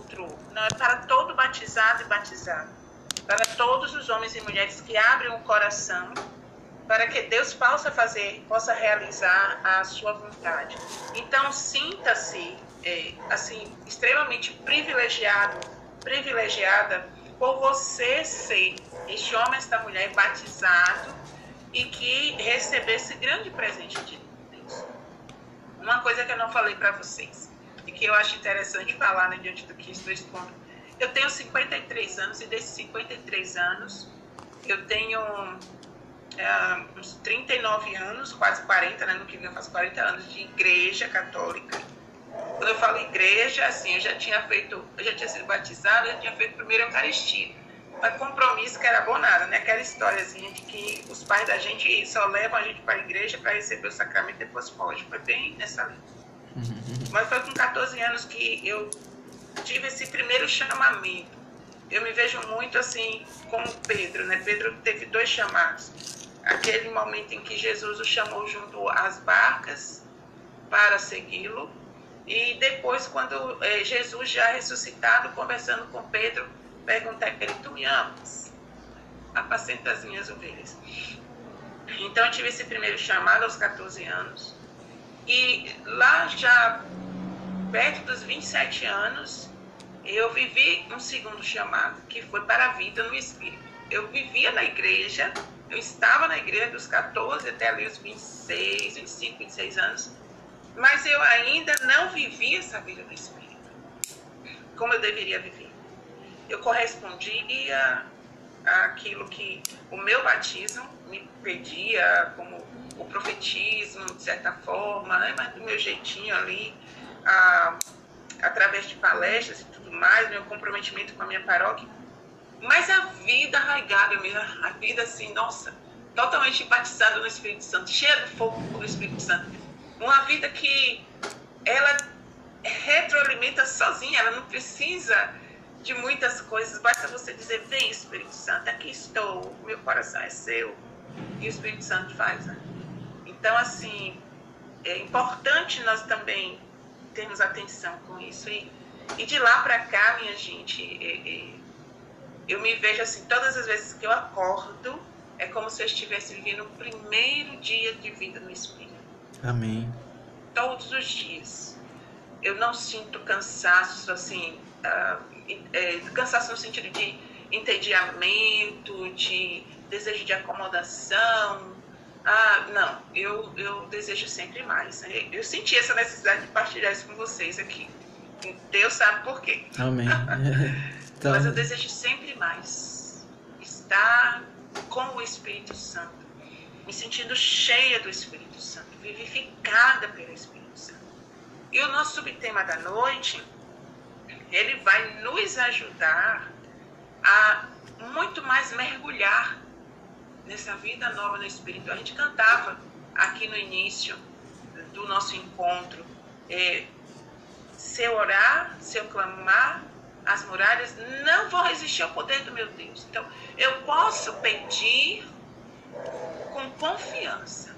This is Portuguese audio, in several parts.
outro, não é para todo batizado e batizado, para todos os homens e mulheres que abrem o coração para que Deus possa fazer, possa realizar a sua vontade. Então sinta-se é, assim extremamente privilegiado, privilegiada por você ser este homem, esta mulher batizado e que receber esse grande presente de Deus. Uma coisa que eu não falei para vocês e que eu acho interessante falar né, diante do que estou expondo. Eu tenho 53 anos e desses 53 anos eu tenho é, uns 39 anos, quase 40, né? No que vem eu faço 40 anos de igreja católica quando eu falo igreja, assim, eu já tinha feito, eu já tinha sido batizado, eu já tinha feito primeiro Eucaristia. Mas compromisso que era bom nada, né? Aquela história de que os pais da gente só levam a gente para a igreja para receber o sacramento e depois foge. Foi bem nessa linha. Mas foi com 14 anos que eu tive esse primeiro chamamento. Eu me vejo muito assim como Pedro, né? Pedro teve dois chamados. Aquele momento em que Jesus o chamou junto às barcas para segui-lo e depois, quando é, Jesus já ressuscitado, conversando com Pedro, pergunta a ele: Tu me amas? Apacenta as minhas ovelhas. Então, eu tive esse primeiro chamado aos 14 anos. E lá já perto dos 27 anos, eu vivi um segundo chamado, que foi para a vida no Espírito. Eu vivia na igreja, eu estava na igreja dos 14 até ali os 26, 25, 26 anos mas eu ainda não vivi essa vida do Espírito como eu deveria viver. Eu correspondia àquilo que o meu batismo me pedia, como o profetismo, de certa forma, né? mas do meu jeitinho ali, a, através de palestras e tudo mais, meu comprometimento com a minha paróquia. Mas a vida arraigada a vida assim, nossa, totalmente batizada no Espírito Santo, cheia do fogo do Espírito Santo uma vida que ela retroalimenta sozinha, ela não precisa de muitas coisas, basta você dizer, vem Espírito Santo, aqui estou, meu coração é seu, e o Espírito Santo faz. Né? Então, assim, é importante nós também termos atenção com isso. E, e de lá para cá, minha gente, é, é, eu me vejo assim, todas as vezes que eu acordo, é como se eu estivesse vivendo o primeiro dia de vida no Espírito. Amém. Todos os dias. Eu não sinto cansaço, assim, uh, é, cansaço no sentido de entediamento, de desejo de acomodação. Ah, não, eu, eu desejo sempre mais. Eu senti essa necessidade de partilhar isso com vocês aqui. Deus sabe por quê. Amém. então... Mas eu desejo sempre mais. Estar com o Espírito Santo. Me sentindo cheia do Espírito Santo vivificada pelo Espírito Santo. E o nosso subtema da noite, ele vai nos ajudar a muito mais mergulhar nessa vida nova no Espírito. A gente cantava aqui no início do nosso encontro, é, se eu orar, se eu clamar, as muralhas não vão resistir ao poder do meu Deus. Então, eu posso pedir com confiança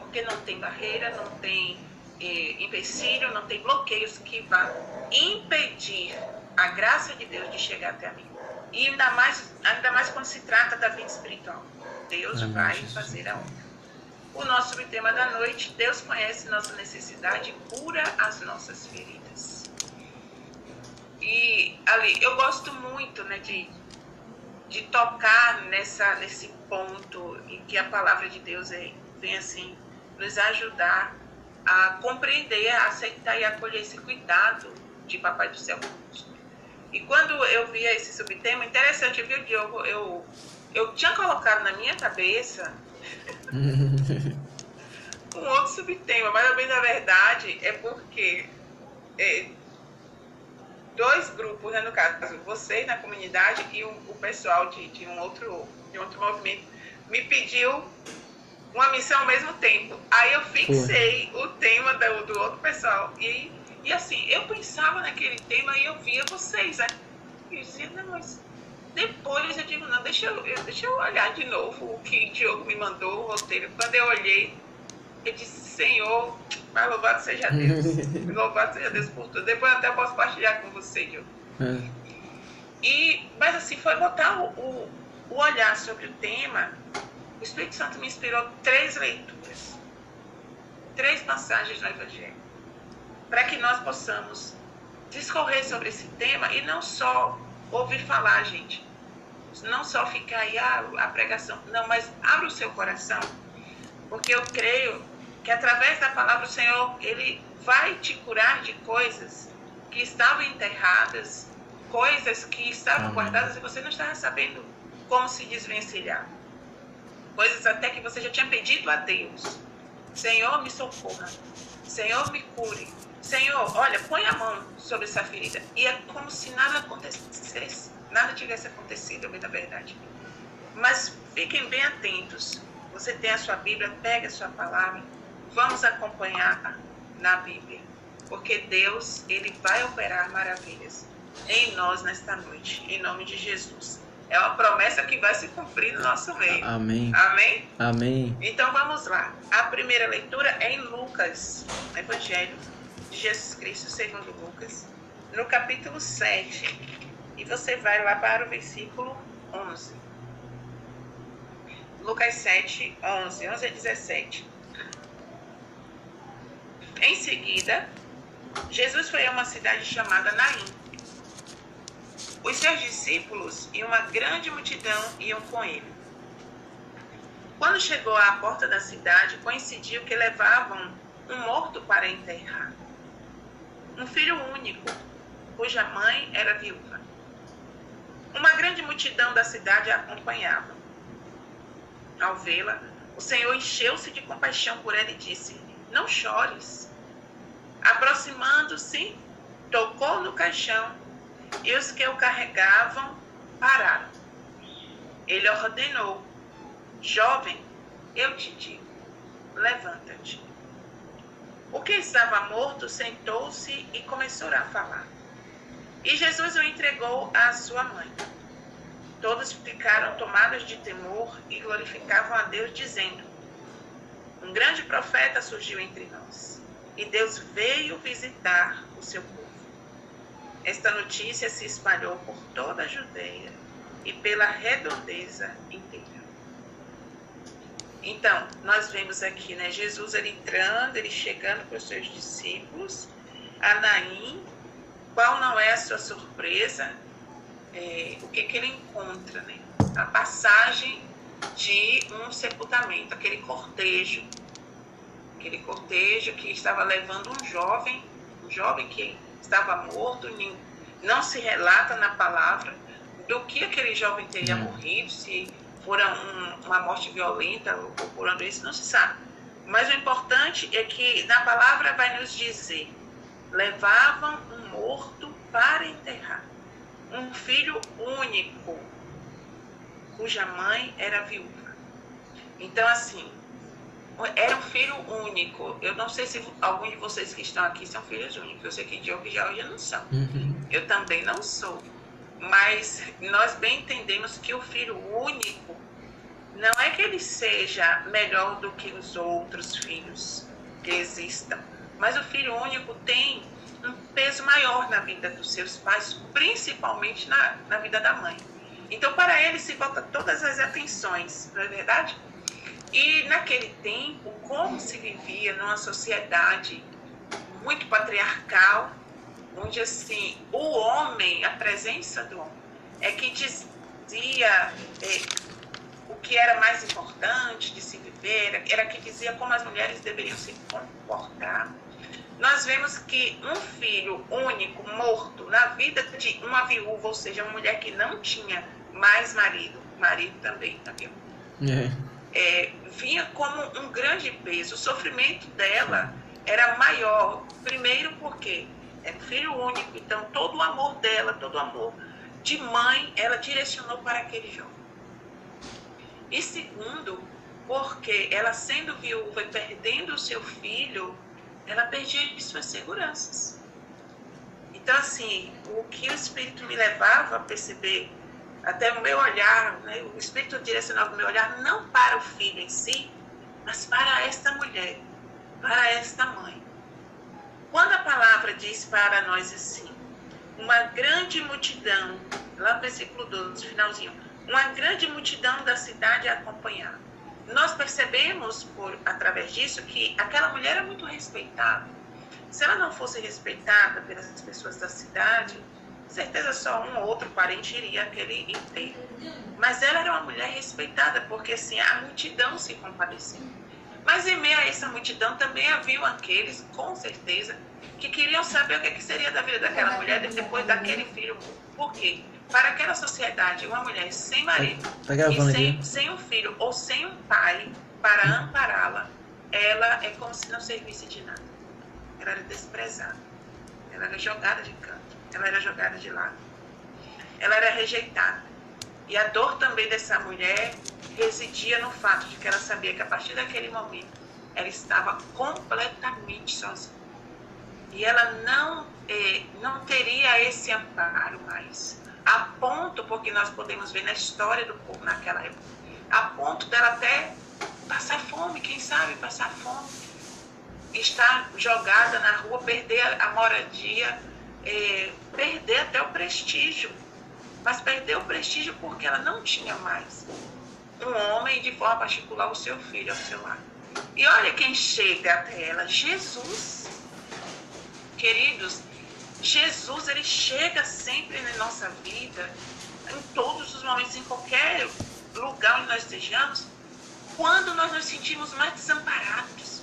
porque não tem barreira, não tem eh, empecilho, não tem bloqueios que vá impedir a graça de Deus de chegar até mim. E ainda mais, ainda mais quando se trata da vida espiritual. Deus Amém, vai Jesus. fazer a obra. O nosso tema da noite, Deus conhece nossa necessidade e cura as nossas feridas. E ali, eu gosto muito né, de, de tocar nessa, nesse ponto em que a palavra de Deus é, vem assim, nos ajudar a compreender, a aceitar e acolher esse cuidado de Papai do Céu E quando eu via esse subtema, interessante, viu, Diogo? Eu, eu tinha colocado na minha cabeça um outro subtema, mas bem na verdade é porque é, dois grupos, né, no caso, vocês na comunidade e o, o pessoal de, de, um outro, de um outro movimento, me pediu uma missão ao mesmo tempo. Aí eu fixei o tema do, do outro pessoal. E, e assim, eu pensava naquele tema e eu via vocês, né? E eu dizia, não, mas depois eu digo, não, deixa eu, deixa eu olhar de novo o que o Diogo me mandou, o roteiro. Quando eu olhei, eu disse, Senhor, Mas louvado seja Deus. louvado seja Deus por tudo. Depois até posso partilhar com você, Gil. É. E, mas assim, foi botar o, o, o olhar sobre o tema. O Espírito Santo me inspirou três leituras, três passagens no Evangelho, para que nós possamos discorrer sobre esse tema e não só ouvir falar, gente. Não só ficar aí ah, a pregação, não, mas abra o seu coração, porque eu creio que através da palavra do Senhor, Ele vai te curar de coisas que estavam enterradas, coisas que estavam Amém. guardadas e você não estava sabendo como se desvencilhar. Coisas até que você já tinha pedido a Deus. Senhor, me socorra. Senhor, me cure. Senhor, olha, põe a mão sobre essa ferida. E é como se nada acontecesse, nada tivesse acontecido, é na verdade. Mas fiquem bem atentos. Você tem a sua Bíblia, pega a sua palavra. Vamos acompanhar na Bíblia. Porque Deus, Ele vai operar maravilhas em nós nesta noite, em nome de Jesus. É uma promessa que vai se cumprir no nosso meio. Amém. Amém? Amém. Então vamos lá. A primeira leitura é em Lucas, Evangelho Jesus Cristo segundo Lucas, no capítulo 7. E você vai lá para o versículo 11. Lucas 7, 11, 11 a 17. Em seguida, Jesus foi a uma cidade chamada Naim os seus discípulos e uma grande multidão iam com ele. Quando chegou à porta da cidade, coincidiu que levavam um morto para enterrar. Um filho único, cuja mãe era viúva. Uma grande multidão da cidade a acompanhava. Ao vê-la, o Senhor encheu-se de compaixão por ela e disse: Não chores. Aproximando-se, tocou no caixão e os que o carregavam pararam. Ele ordenou: Jovem, eu te digo, levanta-te. Que estava morto sentou-se e começou a falar. E Jesus o entregou à sua mãe. Todos ficaram tomados de temor e glorificavam a Deus, dizendo: Um grande profeta surgiu entre nós, e Deus veio visitar o seu povo. Esta notícia se espalhou por toda a Judeia e pela redondeza inteira. Então, nós vemos aqui, né, Jesus ele entrando, ele chegando para os seus discípulos, Anaim, qual não é a sua surpresa? É, o que, que ele encontra, né? A passagem de um sepultamento, aquele cortejo, aquele cortejo que estava levando um jovem, um jovem que estava morto, não se relata na palavra do que aquele jovem teria hum. morrido, se fora um, uma morte violenta ou por isso, não se sabe. Mas o importante é que na palavra vai nos dizer: levavam um morto para enterrar, um filho único, cuja mãe era viúva. Então, assim, era um filho único. Eu não sei se alguns de vocês que estão aqui são filhos únicos. Eu sei que Diogo e Georgia não são. Uhum. Eu também não sou. Mas nós bem entendemos que o filho único não é que ele seja melhor do que os outros filhos que existam. Mas o filho único tem um peso maior na vida dos seus pais, principalmente na, na vida da mãe. Então, para ele se volta todas as atenções, não é verdade? E naquele tempo, como se vivia numa sociedade muito patriarcal, onde assim o homem, a presença do homem, é que dizia é, o que era mais importante de se viver, era que dizia como as mulheres deveriam se comportar. Nós vemos que um filho único, morto, na vida de uma viúva, ou seja, uma mulher que não tinha mais marido, marido também, tá viu? É é, vinha como um grande peso. O sofrimento dela era maior, primeiro porque é filho único, então todo o amor dela, todo o amor de mãe, ela direcionou para aquele jovem. E segundo, porque ela sendo viúva e perdendo o seu filho, ela perdia suas seguranças. Então, assim, o que o Espírito me levava a perceber até o meu olhar, né, o Espírito direcionava o meu olhar não para o filho em si, mas para esta mulher. para esta mãe. Quando a palavra diz para nós assim, uma grande multidão, lá no versículo 12, finalzinho, uma grande multidão da cidade a acompanhar. Nós percebemos, por através disso, que aquela mulher é muito respeitada. Se ela não fosse respeitada pelas pessoas da cidade, certeza só um ou outro parente iria aquele inteiro. Mas ela era uma mulher respeitada, porque assim, a multidão se compadecia. Mas em meio a essa multidão também haviam aqueles, com certeza, que queriam saber o que, que seria da vida daquela mulher depois daquele filho. Por quê? Para aquela sociedade, uma mulher sem marido tá, tá e sem, sem, um filho ou sem um pai para ampará-la, ela é como se não servisse de nada. Ela era desprezada. Ela era jogada de canto. Ela era jogada de lado. Ela era rejeitada. E a dor também dessa mulher residia no fato de que ela sabia que a partir daquele momento ela estava completamente sozinha. E ela não, eh, não teria esse amparo mais. A ponto, porque nós podemos ver na história do povo naquela época, a ponto dela até passar fome, quem sabe passar fome, estar jogada na rua, perder a moradia, eh, perder até o prestígio. Mas perder o prestígio porque ela não tinha mais um homem de forma particular o seu filho ao seu lado. E olha quem chega até ela, Jesus. Queridos, Jesus ele chega sempre na nossa vida, em todos os momentos, em qualquer lugar onde nós estejamos, quando nós nos sentimos mais desamparados.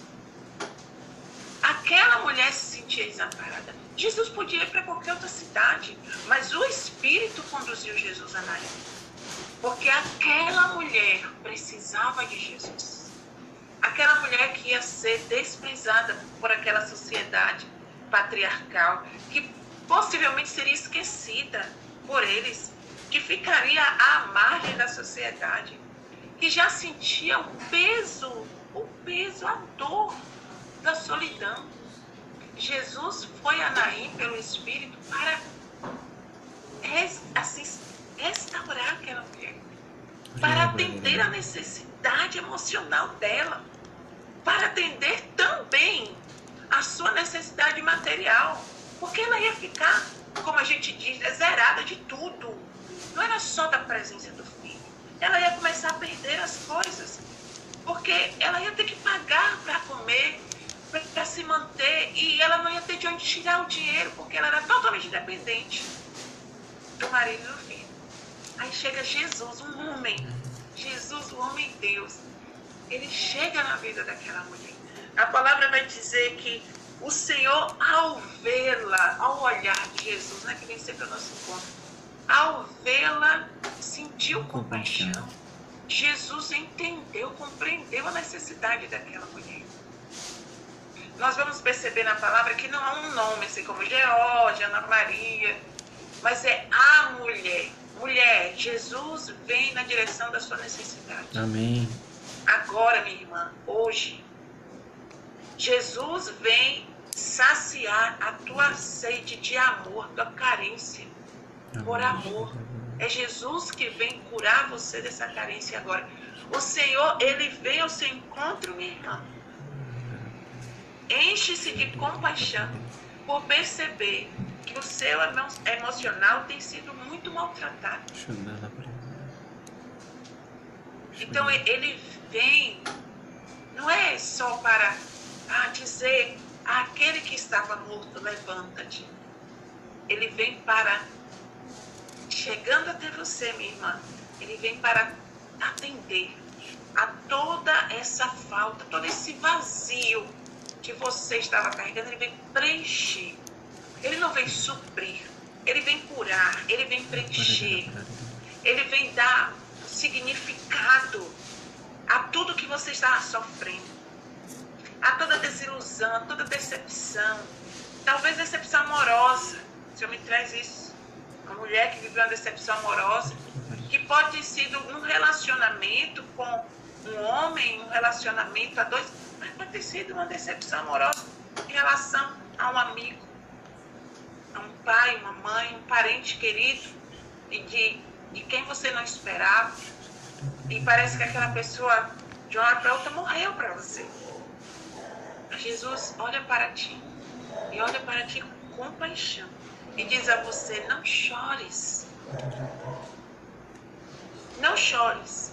Aquela mulher se sentia desamparada. Jesus podia ir para qualquer outra cidade, mas o Espírito conduziu Jesus a Naim. Porque aquela mulher precisava de Jesus. Aquela mulher que ia ser desprezada por aquela sociedade patriarcal, que possivelmente seria esquecida por eles, que ficaria à margem da sociedade, que já sentia o peso, o peso, a dor da solidão. Jesus foi a Naim pelo Espírito para assim, restaurar aquela mulher, para atender a necessidade emocional dela, para atender também a sua necessidade material, porque ela ia ficar, como a gente diz, zerada de tudo. Não era só da presença do filho. Ela ia começar a perder as coisas, porque ela ia ter que pagar para comer, para se manter, e ela não ia ter de onde tirar o dinheiro, porque ela era totalmente dependente do marido e do filho. Aí chega Jesus, um homem, Jesus, o homem Deus, ele chega na vida daquela mulher. A palavra vai dizer que o Senhor, ao vê-la, ao olhar de Jesus, né, que vem sempre ao nosso encontro, ao vê-la, sentiu compaixão. Jesus entendeu, compreendeu a necessidade daquela mulher. Nós vamos perceber na palavra que não há um nome, assim como Geórgia, Ana Maria, mas é a mulher. Mulher, Jesus vem na direção da sua necessidade. Amém. Agora, minha irmã, hoje, Jesus vem saciar a tua sede de amor, tua carência por amor. É Jesus que vem curar você dessa carência agora. O Senhor, ele vem ao seu encontro, minha irmã. Enche-se de compaixão por perceber o seu emocional tem sido muito maltratado. Então ele vem, não é só para ah, dizer àquele que estava morto, levanta-te. Ele vem para, chegando até você, minha irmã, ele vem para atender a toda essa falta, todo esse vazio que você estava carregando, ele vem preencher ele não vem suprir, ele vem curar, ele vem preencher, ele vem dar significado a tudo que você está sofrendo, a toda desilusão, a toda decepção, talvez decepção amorosa. O Senhor me traz isso. Uma mulher que viveu uma decepção amorosa, que pode ter sido um relacionamento com um homem, um relacionamento a dois, mas pode ter sido uma decepção amorosa em relação a um amigo um pai, uma mãe, um parente querido e de, de quem você não esperava. E parece que aquela pessoa, de uma hora para outra, morreu para você. Jesus olha para ti e olha para ti com compaixão e diz a você: não chores. Não chores.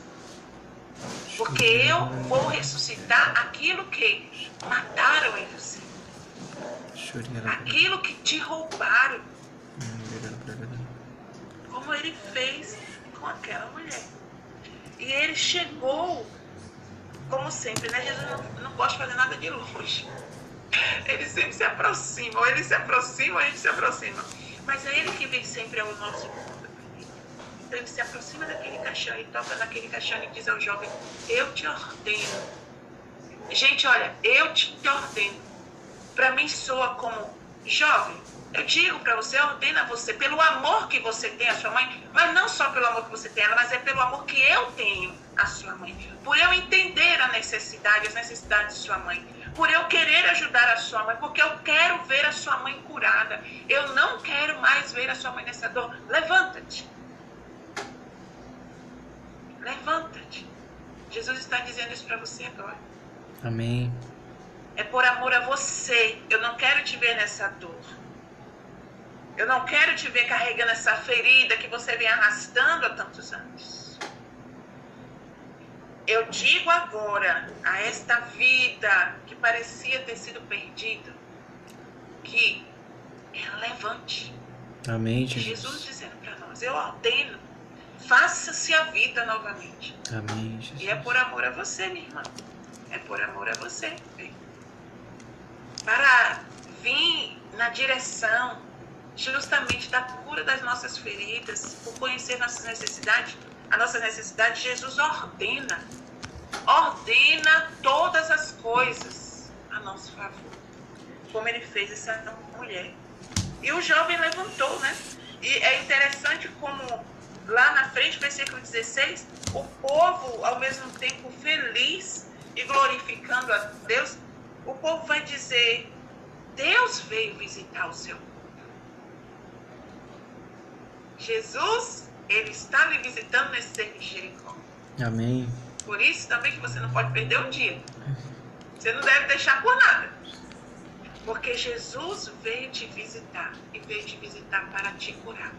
Porque eu vou ressuscitar aquilo que mataram em você. Aquilo que te roubaram. Como ele fez com aquela mulher. E ele chegou, como sempre, né? Jesus não, não gosta de fazer nada de longe. Ele sempre se aproxima, ou ele se aproxima, ou a gente se aproxima. Mas é ele que vem sempre ao nosso mundo. Então ele se aproxima daquele caixão e toca naquele caixão e diz ao jovem: Eu te ordeno. Gente, olha, eu te ordeno. Para mim soa como jovem. Eu digo para você, ordena você pelo amor que você tem à sua mãe, mas não só pelo amor que você tem a ela, mas é pelo amor que eu tenho à sua mãe. Por eu entender a necessidade, as necessidades de sua mãe por eu querer ajudar a sua mãe, porque eu quero ver a sua mãe curada. Eu não quero mais ver a sua mãe nessa dor. Levanta-te. Levanta-te. Jesus está dizendo isso para você agora. Amém. É por amor a você. Eu não quero te ver nessa dor. Eu não quero te ver carregando essa ferida que você vem arrastando há tantos anos. Eu digo agora a esta vida que parecia ter sido perdida, que ela levante. Amém, Jesus. Jesus dizendo para nós: Eu ordeno, faça-se a vida novamente. Amém, Jesus. E é por amor a você, minha irmã. É por amor a você. Para vir na direção justamente da cura das nossas feridas, por conhecer nossas necessidades a nossa necessidade, Jesus ordena, ordena todas as coisas a nosso favor, como ele fez essa mulher. E o jovem levantou, né? E é interessante como lá na frente, versículo 16, o povo, ao mesmo tempo feliz e glorificando a Deus, o povo vai dizer: Deus veio visitar o seu povo. Jesus ele está lhe visitando nesse ser misericórdia. Amém. Por isso também que você não pode perder um dia. Você não deve deixar por nada. Porque Jesus veio te visitar e veio te visitar para te curar.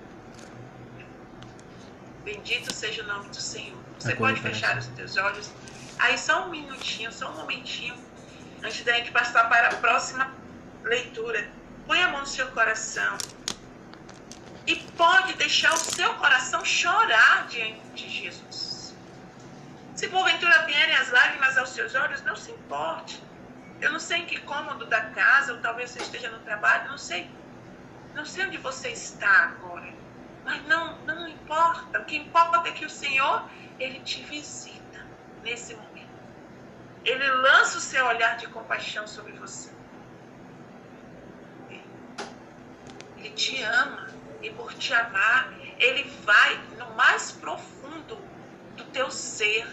Bendito seja o nome do Senhor. Você Agora pode fechar os teus olhos. Aí só um minutinho, só um momentinho, da gente passar para a próxima leitura. Põe a mão no seu coração e pode deixar o seu coração chorar diante de Jesus. Se porventura vierem as lágrimas aos seus olhos, não se importe. Eu não sei em que cômodo da casa, ou talvez você esteja no trabalho, não sei. Não sei onde você está agora. Mas não, não importa. O que importa é que o Senhor, Ele te visita nesse momento. Ele lança o seu olhar de compaixão sobre você. Ele te ama e por te amar, ele vai no mais profundo do teu ser,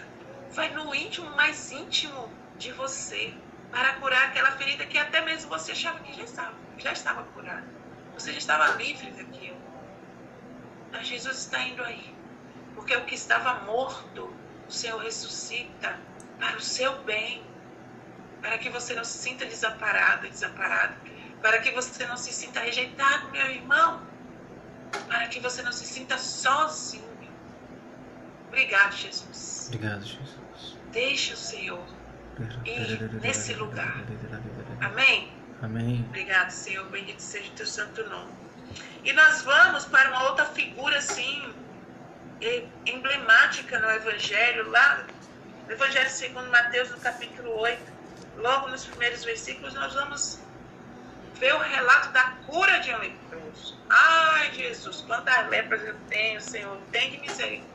vai no íntimo mais íntimo de você, para curar aquela ferida que até mesmo você achava que já estava, já estava curada. Você já estava livre daquilo. Mas Jesus está indo aí, porque o que estava morto, o Senhor ressuscita para o seu bem, para que você não se sinta desamparado, desamparado, para que você não se sinta rejeitado, meu irmão para que você não se sinta sozinho. Obrigado, Jesus. Obrigado, Jesus. Deixa o Senhor ir nesse lugar. Amém? Amém. Obrigado, Senhor. Bendito seja o teu santo nome. E nós vamos para uma outra figura, assim, emblemática no Evangelho, lá no Evangelho segundo Mateus, no capítulo 8, logo nos primeiros versículos, nós vamos ver o relato da cura de um leproso. Ai, Jesus, quantas lepras eu tenho, Senhor, tem de misericórdia.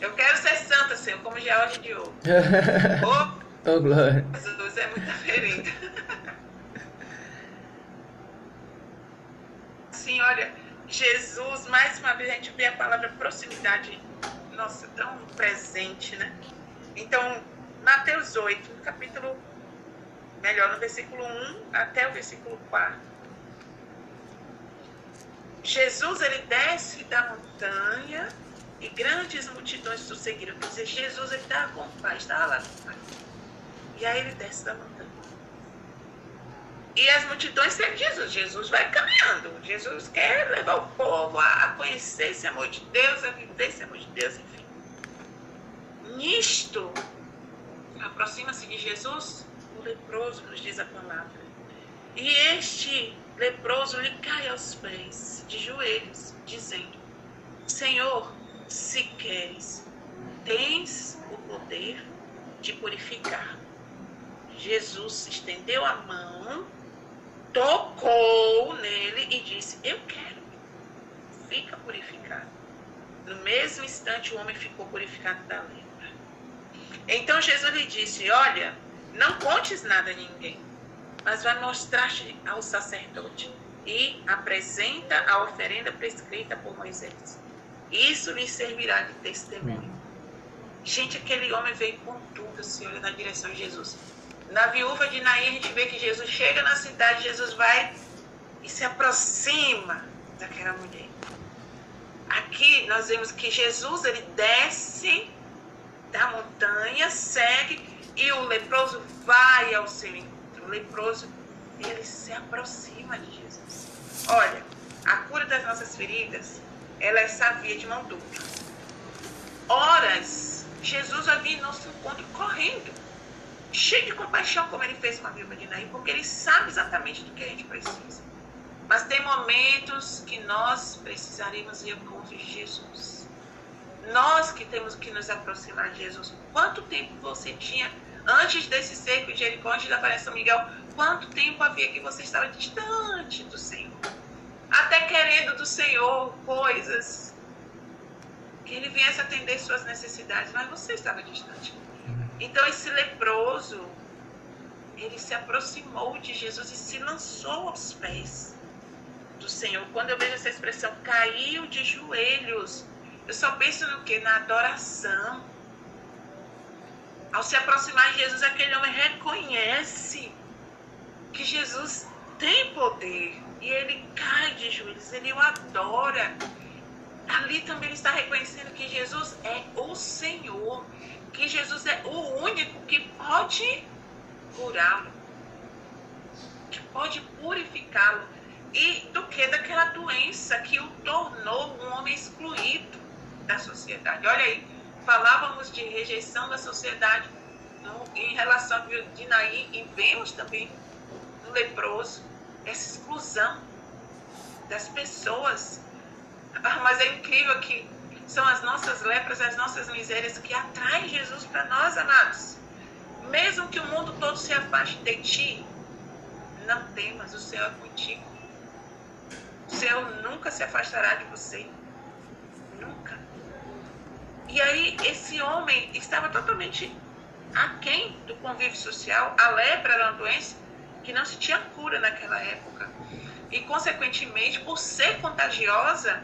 Eu quero ser santa, Senhor, como George de ouro. oh, oh, glória. Jesus, é muita ferida. Sim, olha, Jesus, mais uma vez a gente vê a palavra proximidade, nossa, tão presente, né? Então, Mateus 8, no capítulo melhor, no versículo 1 até o versículo 4. Jesus ele desce da montanha e grandes multidões o seguiram. Quer dizer, Jesus ele estava com o Pai, estava lá com o Pai. E aí ele desce da montanha. E as multidões seguem Jesus. Jesus vai caminhando. Jesus quer levar o povo a conhecer esse amor de Deus, a viver esse amor de Deus, enfim. Nisto, aproxima-se de Jesus o leproso, nos diz a palavra. E este leproso lhe cai aos pés, de joelhos, dizendo: Senhor, se queres, tens o poder de purificar. Jesus estendeu a mão tocou nele e disse: Eu quero. Fica purificado. No mesmo instante, o homem ficou purificado da lepra. Então Jesus lhe disse: Olha, não contes nada a ninguém, mas vai mostrar-te ao sacerdote e apresenta a oferenda prescrita por Moisés. Isso lhe servirá de testemunho. Gente, aquele homem veio com tudo, se olha na direção de Jesus. Na viúva de Naí, a gente vê que Jesus chega na cidade, Jesus vai e se aproxima daquela mulher. Aqui nós vemos que Jesus ele desce da montanha, segue e o leproso vai ao seu encontro. O leproso ele se aproxima de Jesus. Olha, a cura das nossas feridas, ela é essa via de mão dupla. Horas, Jesus vai vir nosso encontro correndo cheio de compaixão, como ele fez com a viúva de Naim, porque ele sabe exatamente do que a gente precisa. Mas tem momentos que nós precisaremos ir ao encontro de Jesus. Nós que temos que nos aproximar de Jesus. Quanto tempo você tinha antes desse cerco de Jericó, antes da aparência São Miguel? Quanto tempo havia que você estava distante do Senhor? Até querendo do Senhor coisas que ele viesse atender suas necessidades, mas você estava distante. Então esse leproso, ele se aproximou de Jesus e se lançou aos pés do Senhor. Quando eu vejo essa expressão, caiu de joelhos, eu só penso no que? Na adoração. Ao se aproximar de Jesus, aquele homem reconhece que Jesus tem poder e ele cai de joelhos, ele o adora. Ali também ele está reconhecendo que Jesus é o Senhor que Jesus é o único que pode curá-lo, que pode purificá-lo e do que daquela doença que o tornou um homem excluído da sociedade. Olha aí, falávamos de rejeição da sociedade no, em relação a Dinaí e vemos também no leproso essa exclusão das pessoas. Ah, mas é incrível que são as nossas lepras, as nossas misérias que atraem Jesus para nós, amados. Mesmo que o mundo todo se afaste de ti, não temas, o Senhor é contigo. O Senhor nunca se afastará de você. Nunca. E aí, esse homem estava totalmente aquém do convívio social. A lepra era uma doença que não se tinha cura naquela época. E, consequentemente, por ser contagiosa,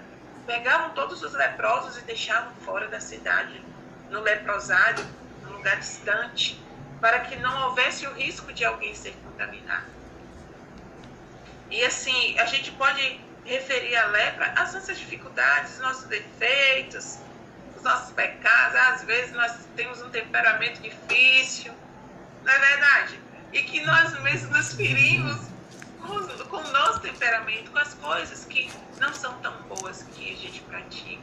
pegavam todos os leprosos e deixavam fora da cidade, no leprosário, num lugar distante, para que não houvesse o risco de alguém ser contaminado. E assim, a gente pode referir a lepra às nossas dificuldades, os nossos defeitos, os nossos pecados. Às vezes nós temos um temperamento difícil, não é verdade? E que nós mesmos nos ferimos com, o nosso temperamento, com as coisas que não são tão boas que a gente pratica.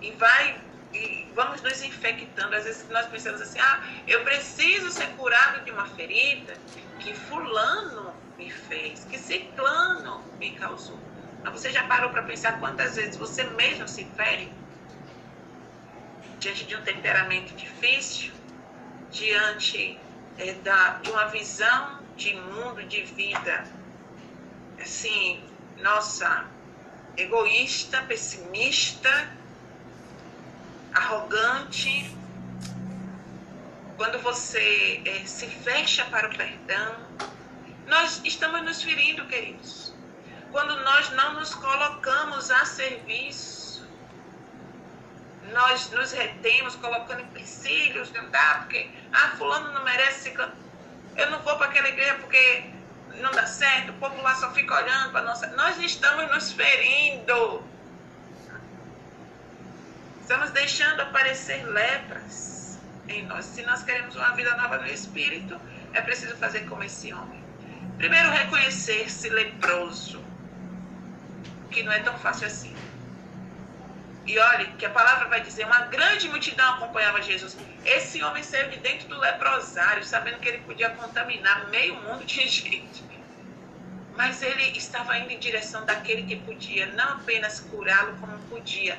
E vai, e vamos nos infectando. Às vezes nós pensamos assim, ah, eu preciso ser curado de uma ferida que fulano me fez, que ciclano me causou. Mas você já parou para pensar quantas vezes você mesmo se fere diante de um temperamento difícil, diante é, da, de uma visão de mundo, de vida, assim, nossa, egoísta, pessimista, arrogante. Quando você é, se fecha para o perdão, nós estamos nos ferindo, queridos. Quando nós não nos colocamos a serviço, nós nos retemos colocando empecilhos, não dá, porque, ah, fulano não merece, eu não vou para aquela igreja porque não dá certo, o povo lá só fica olhando para nossa. Nós estamos nos ferindo. Estamos deixando aparecer lepras em nós. Se nós queremos uma vida nova no espírito, é preciso fazer como esse homem. Primeiro, reconhecer-se leproso, que não é tão fácil assim. E olhe que a palavra vai dizer: uma grande multidão acompanhava Jesus. Esse homem saiu de dentro do leprosário, sabendo que ele podia contaminar meio mundo de gente. Mas ele estava indo em direção daquele que podia não apenas curá-lo, como podia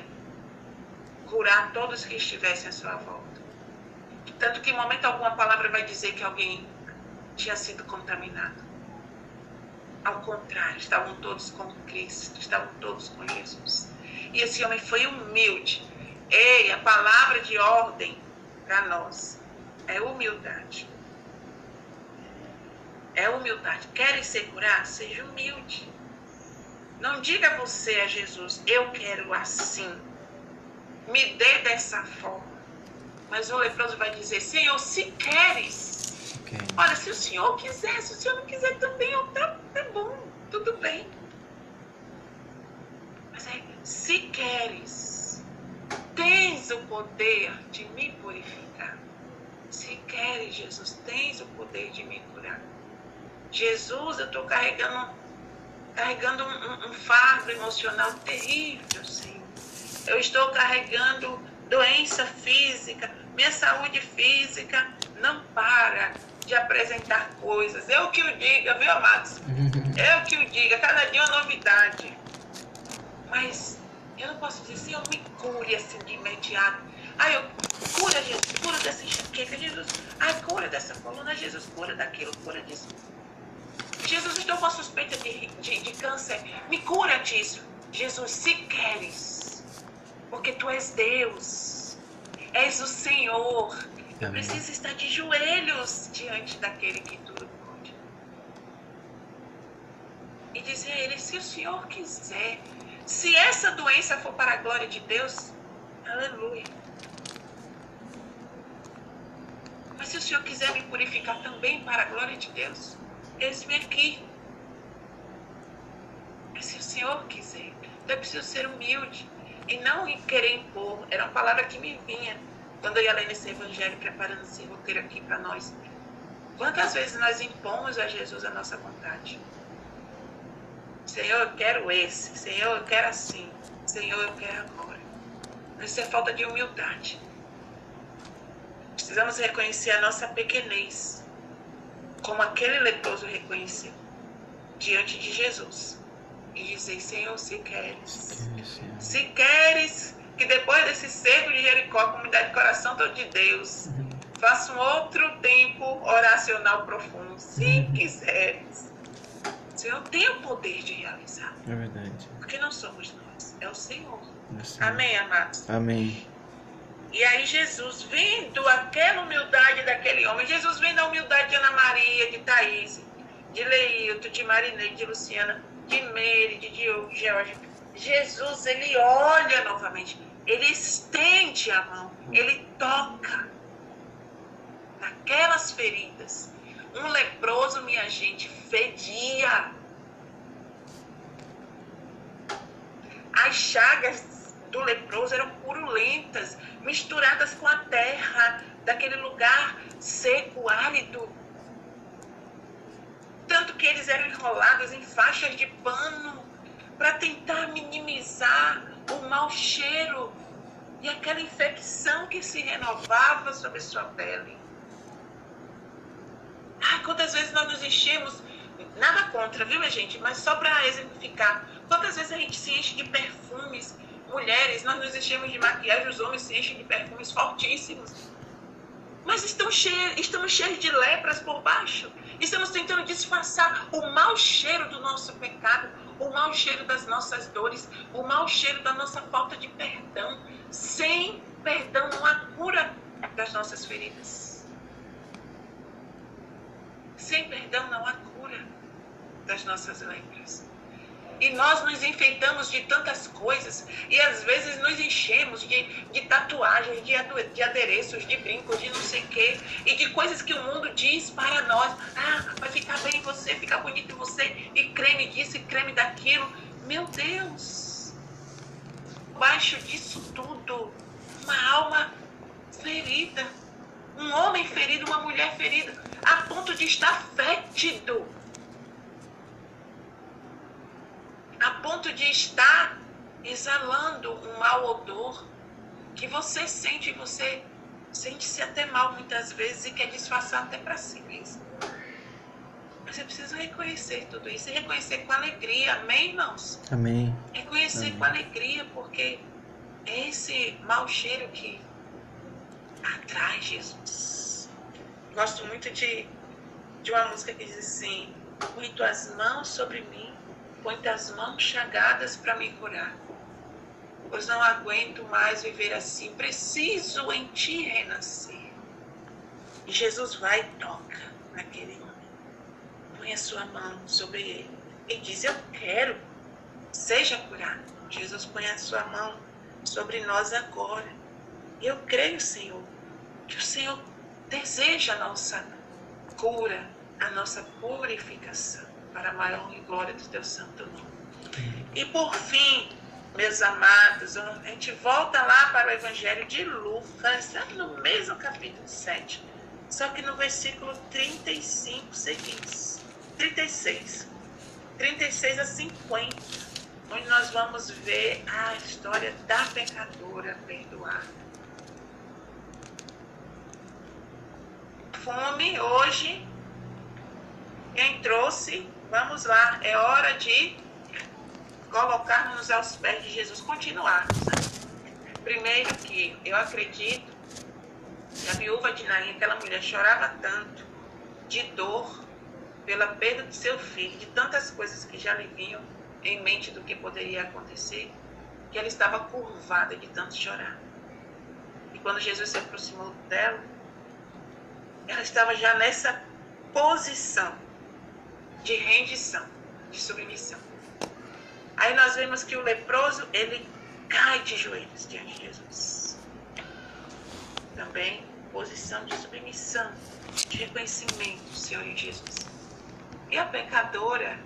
curar todos que estivessem à sua volta. Tanto que em momento algum a palavra vai dizer que alguém tinha sido contaminado. Ao contrário, estavam todos com Cristo, estavam todos com Jesus. E esse homem foi humilde. Ei, a palavra de ordem para nós é humildade. É humildade. Querem ser curados? Seja humilde. Não diga você a Jesus, eu quero assim. Me dê dessa forma. Mas o leproso vai dizer, Senhor, se queres. Okay. Olha, se o Senhor quiser, se o Senhor não quiser também, tá, tá bom, tudo bem. Mas é, se queres, tens o poder de me purificar. Se queres, Jesus, tens o poder de me curar. Jesus, eu estou carregando, carregando um, um fardo emocional terrível, Senhor. Eu estou carregando doença física, minha saúde física não para de apresentar coisas. Eu que o diga, viu, amados? Eu que o diga, cada dia é uma novidade. Mas eu não posso dizer, Senhor, me cure assim de imediato. Ai, eu cura, Jesus, cura dessa enxaqueca, Jesus. Ai, cura dessa coluna, Jesus, cura daquilo, cura disso. Jesus, estou com a suspeita de, de, de câncer. Me cura disso. Jesus, se queres, porque tu és Deus, és o Senhor. Eu preciso estar de joelhos diante daquele que tudo pode. E dizer a ele: se o Senhor quiser, se essa doença for para a glória de Deus, aleluia. Mas se o Senhor quiser me purificar também para a glória de Deus, eis-me aqui. Mas se o Senhor quiser, então eu preciso ser humilde e não querer impor. Era uma palavra que me vinha quando eu ia ler nesse evangelho, preparando esse roteiro aqui para nós. Quantas vezes nós impomos a Jesus a nossa vontade? Senhor, eu quero esse. Senhor, eu quero assim. Senhor, eu quero agora. Isso é falta de humildade. Precisamos reconhecer a nossa pequenez, como aquele leproso reconheceu, diante de Jesus. E dizer, Senhor, se queres. Se queres que depois desse cerco de Jericó, comunidade de coração todo de Deus, uhum. faça um outro tempo oracional profundo. Se uhum. quiseres. O Senhor tem o poder de realizar. É verdade. Porque não somos nós, é o Senhor. É Amém, amados? Amém. E aí Jesus, vendo aquela humildade daquele homem, Jesus vendo a humildade de Ana Maria, de Thaís, de Leilton, de Marinei, de Luciana, de Meire, de Diogo, de George. Jesus, ele olha novamente, ele estende a mão, ele toca naquelas feridas um leproso, minha gente, fedia. As chagas do leproso eram purulentas, misturadas com a terra daquele lugar seco, árido. Tanto que eles eram enrolados em faixas de pano para tentar minimizar o mau cheiro e aquela infecção que se renovava sobre sua pele. Ah, quantas vezes nós nos enchemos, nada contra, viu, gente? Mas só para exemplificar, quantas vezes a gente se enche de perfumes, mulheres, nós nos enchemos de maquiagem, os homens se enchem de perfumes fortíssimos. Mas estão cheios, estamos cheios de lepras por baixo. Estamos tentando disfarçar o mau cheiro do nosso pecado, o mau cheiro das nossas dores, o mau cheiro da nossa falta de perdão. Sem perdão não há cura das nossas feridas. Sem perdão não há cura das nossas lepras. E nós nos enfeitamos de tantas coisas e às vezes nos enchemos de, de tatuagens, de, de adereços, de brincos, de não sei o quê, e de coisas que o mundo diz para nós. Ah, vai ficar bem em você, ficar bonito em você, e creme disso e creme daquilo. Meu Deus! Baixo disso tudo, uma alma ferida, um homem ferido, uma mulher ferida a ponto de estar fétido. Ponto de estar exalando um mau odor que você sente, você sente-se até mal muitas vezes e quer disfarçar até para si mesmo. Mas eu preciso reconhecer tudo isso e reconhecer com alegria, amém, irmãos? Amém. Reconhecer amém. com alegria, porque é esse mau cheiro que atrai Jesus. Gosto muito de, de uma música que diz assim: Põe tuas mãos sobre mim, tuas mãos chagadas para me curar pois não aguento mais viver assim. Preciso em ti renascer. E Jesus vai e toca naquele homem. Põe a sua mão sobre ele e diz: Eu quero, seja curado. Jesus põe a sua mão sobre nós agora. Eu creio, Senhor, que o Senhor deseja a nossa cura, a nossa purificação, para a maior e glória do teu santo nome. E por fim, meus amados, a gente volta lá para o Evangelho de Lucas, no mesmo capítulo 7, só que no versículo 35 seguintes. 36. 36 a 50, onde nós vamos ver a história da pecadora perdoada. Fome hoje, quem trouxe, vamos lá, é hora de colocarmos aos pés de Jesus, continuarmos. Né? Primeiro que eu acredito que a viúva de Naim, aquela mulher, chorava tanto de dor pela perda de seu filho, de tantas coisas que já lhe vinham em mente do que poderia acontecer, que ela estava curvada de tanto chorar. E quando Jesus se aproximou dela, ela estava já nessa posição de rendição, de submissão. Aí nós vemos que o leproso, ele cai de joelhos diante de Jesus. Também posição de submissão, de reconhecimento Senhor Jesus. E a pecadora,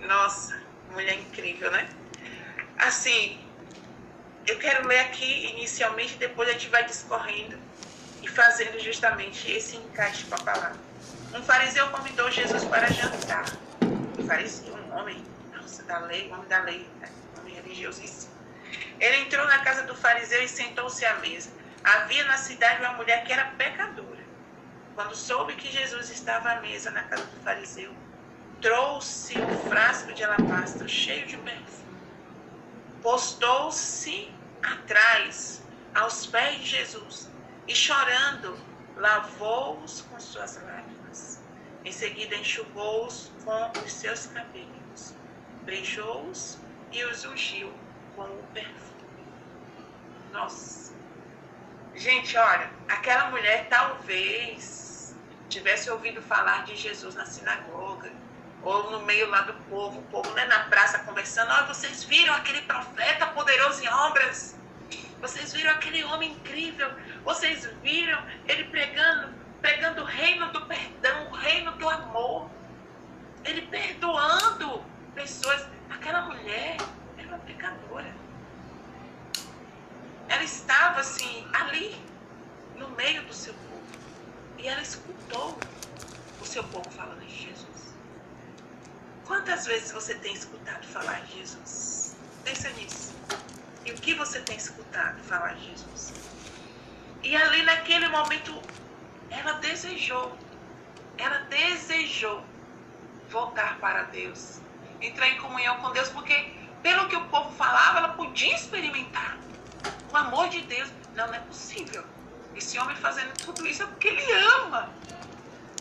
nossa, mulher incrível, né? Assim, eu quero ler aqui inicialmente, depois a gente vai discorrendo e fazendo justamente esse encaixe com a palavra. Um fariseu convidou Jesus para jantar. Um fariseu, um homem da lei, homem da lei, né? homem religiosíssimo. Ele entrou na casa do fariseu e sentou-se à mesa. Havia na cidade uma mulher que era pecadora. Quando soube que Jesus estava à mesa na casa do fariseu, trouxe um frasco de alabastro cheio de perfume. Postou-se atrás, aos pés de Jesus, e chorando, lavou-os com suas lágrimas. Em seguida, enxugou-os com os seus cabelos beijou-os e os ungiu com o perfume. Nossa. Gente, olha, aquela mulher talvez tivesse ouvido falar de Jesus na sinagoga, ou no meio lá do povo, o povo né, na praça conversando, olha, vocês viram aquele profeta poderoso em obras? Vocês viram aquele homem incrível? Vocês viram ele pregando, pregando o reino do perdão, o reino do amor? Ele perdoando pessoas. Aquela mulher era uma pecadora. Ela estava assim, ali, no meio do seu povo. E ela escutou o seu povo falando de Jesus. Quantas vezes você tem escutado falar de Jesus? Pensa nisso. E o que você tem escutado falar de Jesus? E ali naquele momento, ela desejou, ela desejou voltar para Deus entrar em comunhão com Deus, porque pelo que o povo falava, ela podia experimentar o amor de Deus. Não, não é possível. Esse homem fazendo tudo isso é porque ele ama.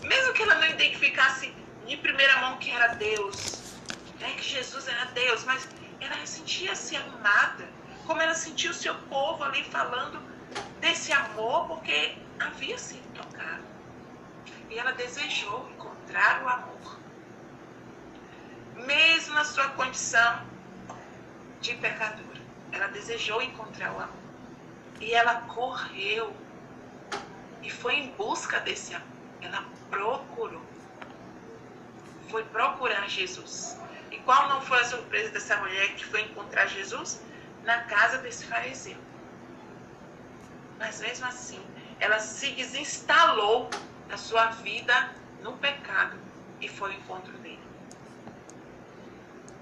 Mesmo que ela não identificasse de primeira mão que era Deus, né, que Jesus era Deus, mas ela sentia-se amada, como ela sentia o seu povo ali falando desse amor, porque havia sido tocado. E ela desejou encontrar o amor mesmo na sua condição de pecadora. Ela desejou encontrar o amor. E ela correu e foi em busca desse amor. Ela procurou. Foi procurar Jesus. E qual não foi a surpresa dessa mulher que foi encontrar Jesus? Na casa desse fariseu. Mas mesmo assim, ela se desinstalou da sua vida no pecado e foi ao encontro dele.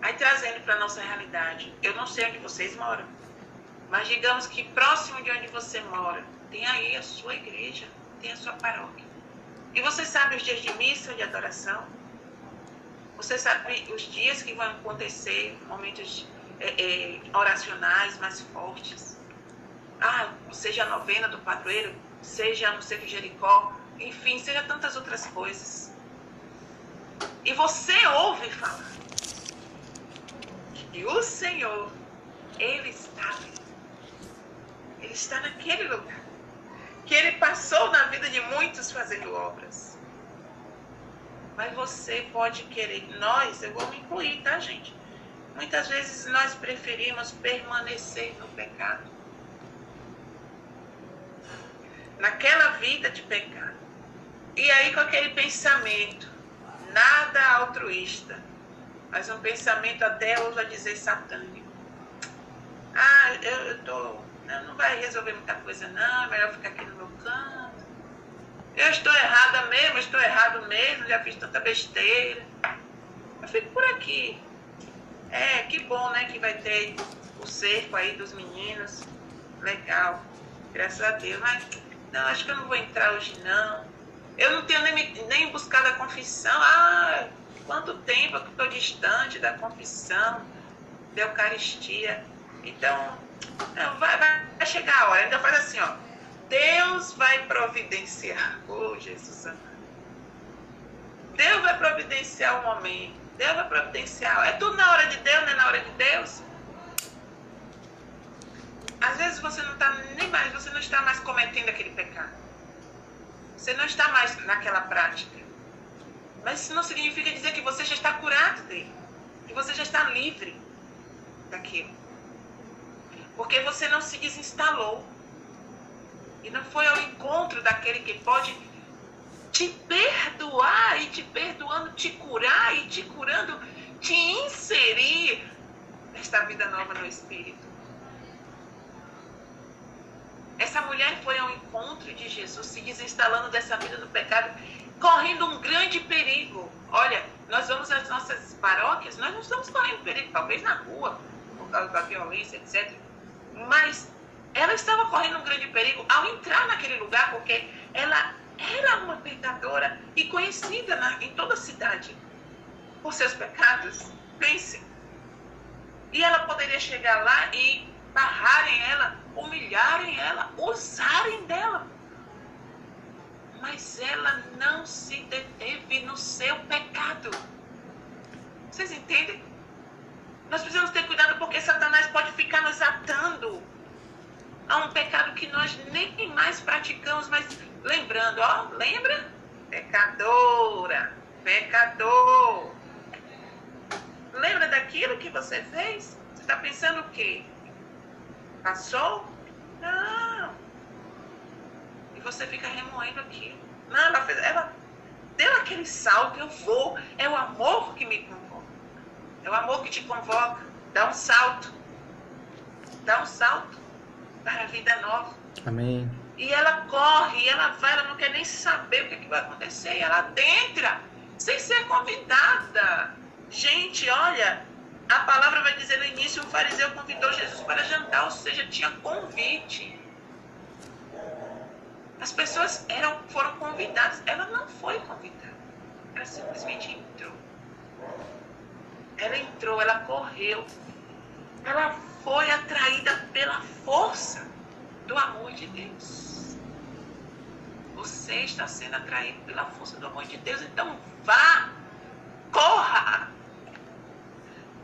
Aí trazendo para nossa realidade, eu não sei onde vocês moram, mas digamos que próximo de onde você mora, tem aí a sua igreja, tem a sua paróquia. E você sabe os dias de missa, de adoração? Você sabe os dias que vão acontecer, momentos é, é, oracionais mais fortes? Ah, seja a novena do padroeiro, seja no Cerco Jericó, enfim, seja tantas outras coisas. E você ouve falar que o Senhor, Ele está ali. Ele está naquele lugar. Que Ele passou na vida de muitos fazendo obras. Mas você pode querer, nós, eu vou me incluir, tá, gente? Muitas vezes nós preferimos permanecer no pecado. Naquela vida de pecado. E aí com aquele pensamento, nada altruísta, mas um pensamento até ouso dizer satânico. Ah, eu, eu tô. Não vai resolver muita coisa, não, é melhor ficar aqui no meu canto. Eu estou errada mesmo, estou errado mesmo, já fiz tanta besteira. Eu fico por aqui. É, que bom, né, que vai ter o cerco aí dos meninos. Legal. Graças a Deus. Mas, não, acho que eu não vou entrar hoje, não. Eu não tenho nem, nem buscado a confissão. Ah, quanto tempo eu estou distante da confissão, da Eucaristia. Então, não, vai, vai chegar a hora. Então faz assim, ó. Deus vai providenciar. Oh, Jesus. Deus vai providenciar o momento. Deus vai providenciar. É tudo na hora de Deus, não é na hora de Deus. Às vezes você não está nem mais, você não está mais cometendo aquele pecado. Você não está mais naquela prática. Mas isso não significa dizer que você já está curado dele. Que você já está livre daquilo. Porque você não se desinstalou. E não foi ao encontro daquele que pode te perdoar e te perdoando, te curar e te curando, te inserir nesta vida nova no Espírito. Essa mulher foi ao encontro de Jesus, se desinstalando dessa vida do pecado, correndo um grande perigo. Olha, nós vamos às nossas paróquias, nós não estamos correndo perigo, talvez na rua, por causa da violência, etc. Mas ela estava correndo um grande perigo ao entrar naquele lugar, porque ela era uma pecadora e conhecida na, em toda a cidade por seus pecados. Pense. E ela poderia chegar lá e barrarem ela, humilharem ela, usarem dela. Mas ela não se deteve no seu pecado. Vocês entendem? Nós precisamos ter cuidado porque Satanás pode ficar nos atando a um pecado que nós nem mais praticamos, mas lembrando, ó, lembra? Pecadora, pecador. Lembra daquilo que você fez? Você está pensando o quê? Passou? Não. E você fica remoendo aquilo. Não, ela, fez, ela deu aquele salto, eu vou. É o amor que me convoca. É o amor que te convoca. Dá um salto. Dá um salto para a vida nova. Amém. E ela corre, e ela vai, ela não quer nem saber o que, é que vai acontecer. E ela entra sem ser convidada. Gente, olha, a palavra vai dizer no início: o fariseu convidou Jesus para jantar, ou seja, tinha convite. As pessoas eram, foram convidadas, ela não foi convidada, ela simplesmente entrou. Ela entrou, ela correu, ela foi atraída pela força do amor de Deus. Você está sendo atraído pela força do amor de Deus, então vá, corra,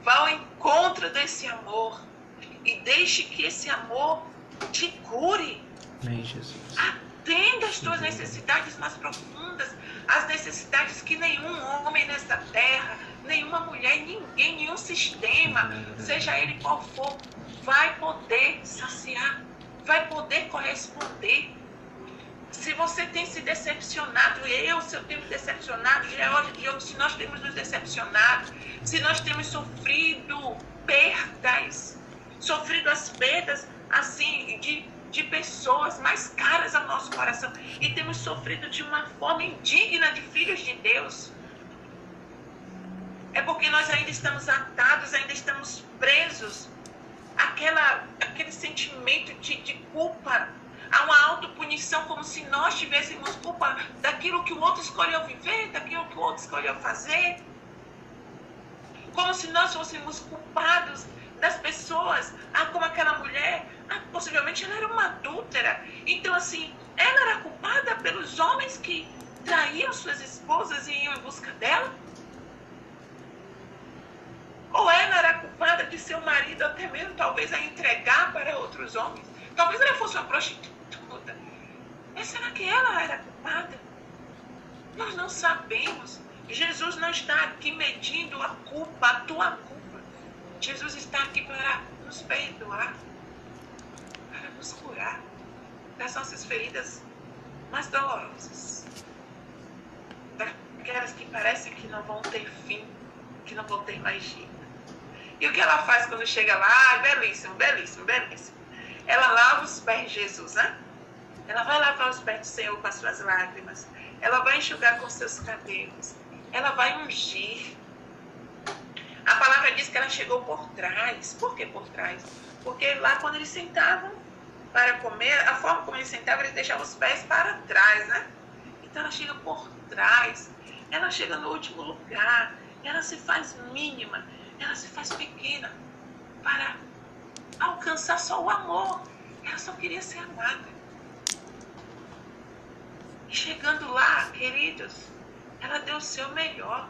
vá ao encontro desse amor e deixe que esse amor te cure. Amém, Jesus. Atenda as tuas necessidades mais profundas, as necessidades que nenhum homem nessa terra, nenhuma mulher, ninguém, nenhum sistema, seja ele qual for, vai poder saciar, vai poder corresponder. Se você tem se decepcionado, eu, se eu tenho me decepcionado, George, se nós temos nos decepcionado, se nós temos sofrido perdas, sofrido as perdas, assim, de, de pessoas mais caras ao nosso coração, e temos sofrido de uma forma indigna de filhos de Deus, É porque nós ainda estamos atados, ainda estamos presos àquela, àquele sentimento de, de culpa, a uma autopunição, como se nós tivéssemos culpa daquilo que o outro escolheu viver, daquilo que o outro escolheu fazer. Como se nós fôssemos culpados das pessoas. Ah, como aquela mulher, ah, possivelmente ela era uma adúltera. Então, assim, ela era culpada pelos homens que traíam suas esposas e iam em busca dela? Ou ela era culpada de seu marido até mesmo talvez a entregar para outros homens? Talvez ela fosse uma prostituta. Mas será que ela era culpada? Nós não sabemos. Jesus não está aqui medindo a culpa, a tua culpa. Jesus está aqui para nos perdoar, para nos curar das nossas feridas mais dolorosas. Daquelas que parecem que não vão ter fim, que não vão ter mais jeito. E o que ela faz quando chega lá? Ah, belíssimo, belíssimo, belíssimo. Ela lava os pés de Jesus, né? Ela vai lavar os pés do Senhor com as suas lágrimas. Ela vai enxugar com seus cabelos. Ela vai ungir. A palavra diz que ela chegou por trás. Por que por trás? Porque lá quando eles sentavam para comer, a forma como eles sentavam, eles deixavam os pés para trás, né? Então ela chega por trás. Ela chega no último lugar. Ela se faz mínima ela se faz pequena para alcançar só o amor. Ela só queria ser amada. E chegando lá, queridos, ela deu o seu melhor.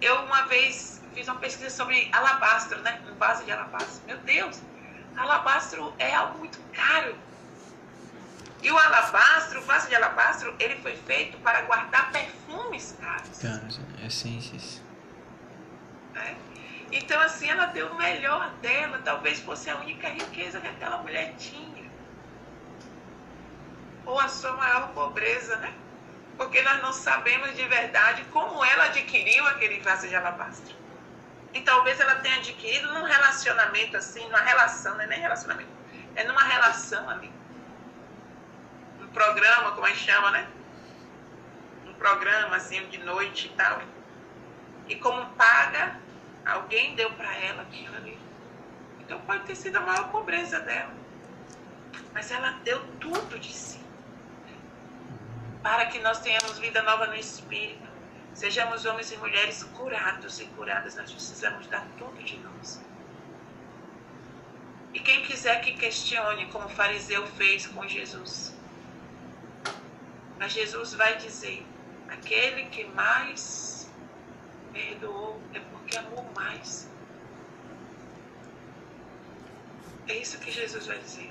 Eu uma vez fiz uma pesquisa sobre alabastro, né? Um vaso de alabastro. Meu Deus, alabastro é algo muito caro. E o alabastro, o vaso de alabastro, ele foi feito para guardar perfumes caros. Caros, essências. É. Então, assim, ela deu o melhor dela, talvez fosse a única riqueza que aquela mulher tinha. Ou a sua maior pobreza, né? Porque nós não sabemos de verdade como ela adquiriu aquele vaso de alabastro. E talvez ela tenha adquirido num relacionamento assim, numa relação, não é nem relacionamento, é numa relação ali. Um programa, como a gente chama, né? Um programa assim de noite e tal. E como paga, Alguém deu para ela aquilo ali. Então pode ter sido a maior pobreza dela. Mas ela deu tudo de si. Para que nós tenhamos vida nova no Espírito. Sejamos homens e mulheres curados e curadas. Nós precisamos dar tudo de nós. E quem quiser que questione, como o fariseu fez com Jesus. Mas Jesus vai dizer: aquele que mais perdoou é que amou mais. É isso que Jesus vai dizer.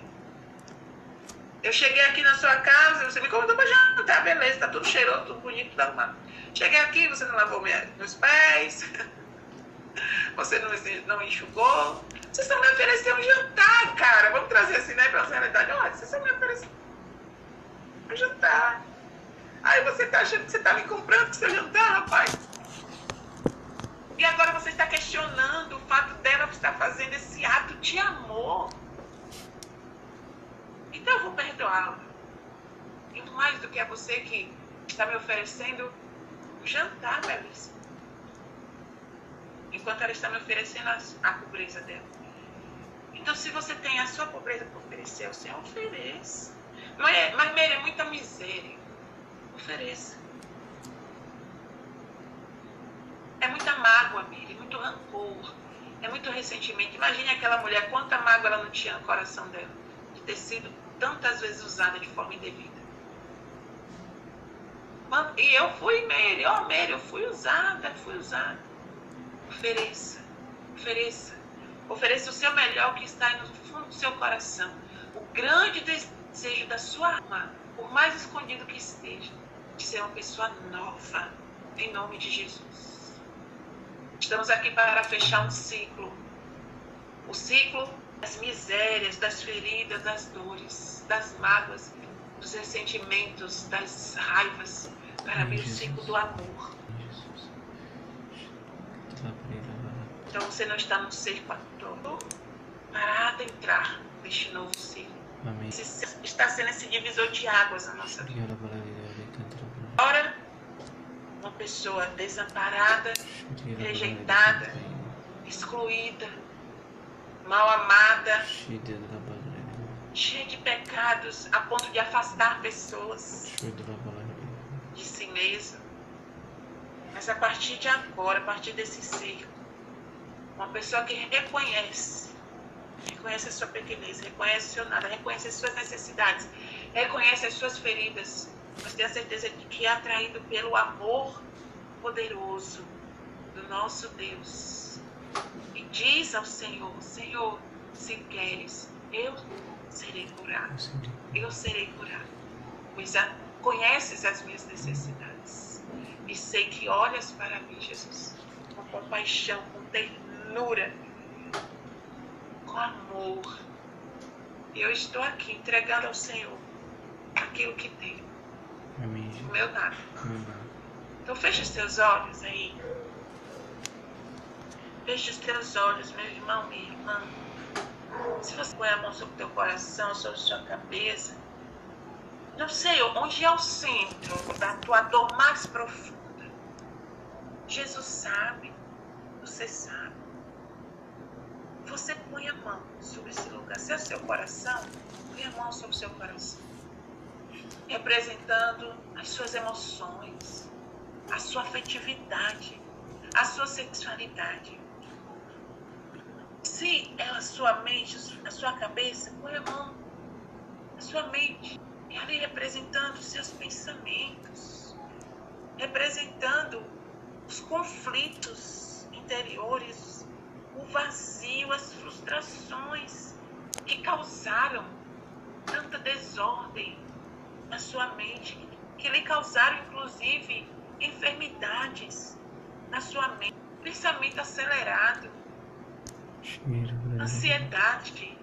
Eu cheguei aqui na sua casa, você me convidou para jantar, beleza, tá tudo cheiroso, tudo bonito, tudo arrumado. Cheguei aqui, você não lavou meus pés, você não, não enxugou. Vocês estão me oferecendo um jantar, cara. Vamos trazer assim, né, para a realidade. Olha, vocês estão me oferecendo um jantar. Aí você tá achando que você tá me comprando com seu jantar, rapaz. E agora você está questionando o fato dela estar fazendo esse ato de amor. Então eu vou perdoá-la. Muito mais do que a você que está me oferecendo um jantar belíssimo. Enquanto ela está me oferecendo a, a pobreza dela. Então, se você tem a sua pobreza para oferecer, você ofereça. Mas, é, mas é muita miséria. Ofereça. É muita mágoa, Miri, muito rancor, é muito ressentimento. Imagine aquela mulher, quanta mágoa ela não tinha no coração dela, de ter sido tantas vezes usada de forma indevida. E eu fui, Mary, ó, oh, eu fui usada, fui usada. Ofereça, ofereça. Ofereça o seu melhor que está no fundo do seu coração. O grande desejo da sua alma, por mais escondido que esteja, de ser uma pessoa nova, em nome de Jesus. Estamos aqui para fechar um ciclo. O ciclo das misérias, das feridas, das dores, das mágoas, dos ressentimentos, das raivas, para abrir o ciclo do amor. Então você não está no cerco todo para adentrar neste novo ciclo. Amém. Está sendo esse divisor de águas na nossa vida. Ora, pessoa desamparada, rejeitada, excluída, mal amada, cheia de pecados a ponto de afastar pessoas de si mesmo. Mas a partir de agora, a partir desse cerco, uma pessoa que reconhece, reconhece a sua pequenez, reconhece o seu nada, reconhece as suas necessidades, reconhece as suas feridas, mas tem a certeza de que é atraído pelo amor poderoso do nosso Deus. Diz ao Senhor: Senhor, se queres, eu serei curado. Eu serei curado. Pois conheces as minhas necessidades. E sei que olhas para mim, Jesus, com compaixão, com ternura, com amor. Eu estou aqui entregando ao Senhor aquilo que tenho. Amém. O meu nada. Amém. Então feche os teus olhos aí. Feche os teus olhos, meu irmão, minha irmã. Se você põe a mão sobre o teu coração, sobre sua cabeça, não sei onde é o centro da tua dor mais profunda. Jesus sabe, você sabe. Você põe a mão sobre esse lugar. Se é o seu coração, põe a mão sobre o seu coração. Representando as suas emoções, a sua afetividade, a sua sexualidade. Se a sua mente, a sua cabeça, põe a mão a sua mente. Ali representando os seus pensamentos, representando os conflitos interiores, o vazio, as frustrações que causaram tanta desordem na sua mente, que lhe causaram inclusive enfermidades na sua mente, pensamento acelerado, ansiedade.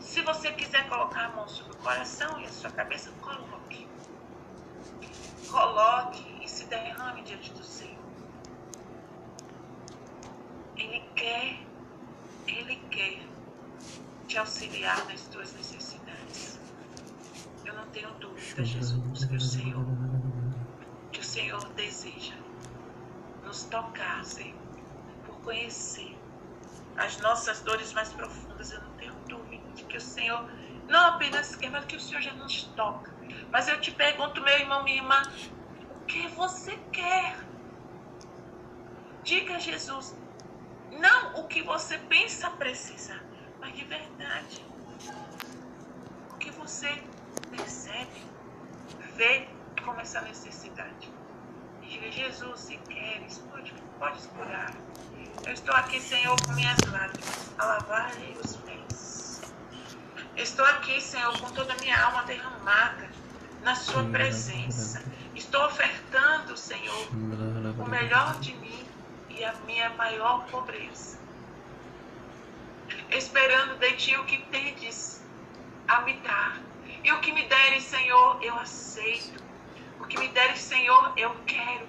Se você quiser colocar a mão sobre o coração e a sua cabeça, coloque. Coloque e se derrame diante do Senhor. Ele quer, Ele quer te auxiliar nas tuas necessidades. Eu não tenho dúvida, Jesus, que o Senhor, que o Senhor deseja nos tocar, Senhor, por conhecer as nossas dores mais profundas. Eu não tenho dúvida de que o Senhor não apenas quer, mas que o Senhor já nos toca. Mas eu te pergunto, meu irmão, minha irmã, o que você quer? Diga a Jesus, não o que você pensa precisar, mas de verdade. O que você percebe, vê como essa necessidade. Diga, Jesus, se queres, pode, pode curar. Eu estou aqui, Senhor, com minhas lágrimas, a lavar os pés. Estou aqui, Senhor, com toda a minha alma derramada na Sua presença. Estou ofertando, Senhor, o melhor de mim e a minha maior pobreza. Esperando de Ti o que tendes a me dar. E o que me deres, Senhor, eu aceito. O que me deres, Senhor, eu quero.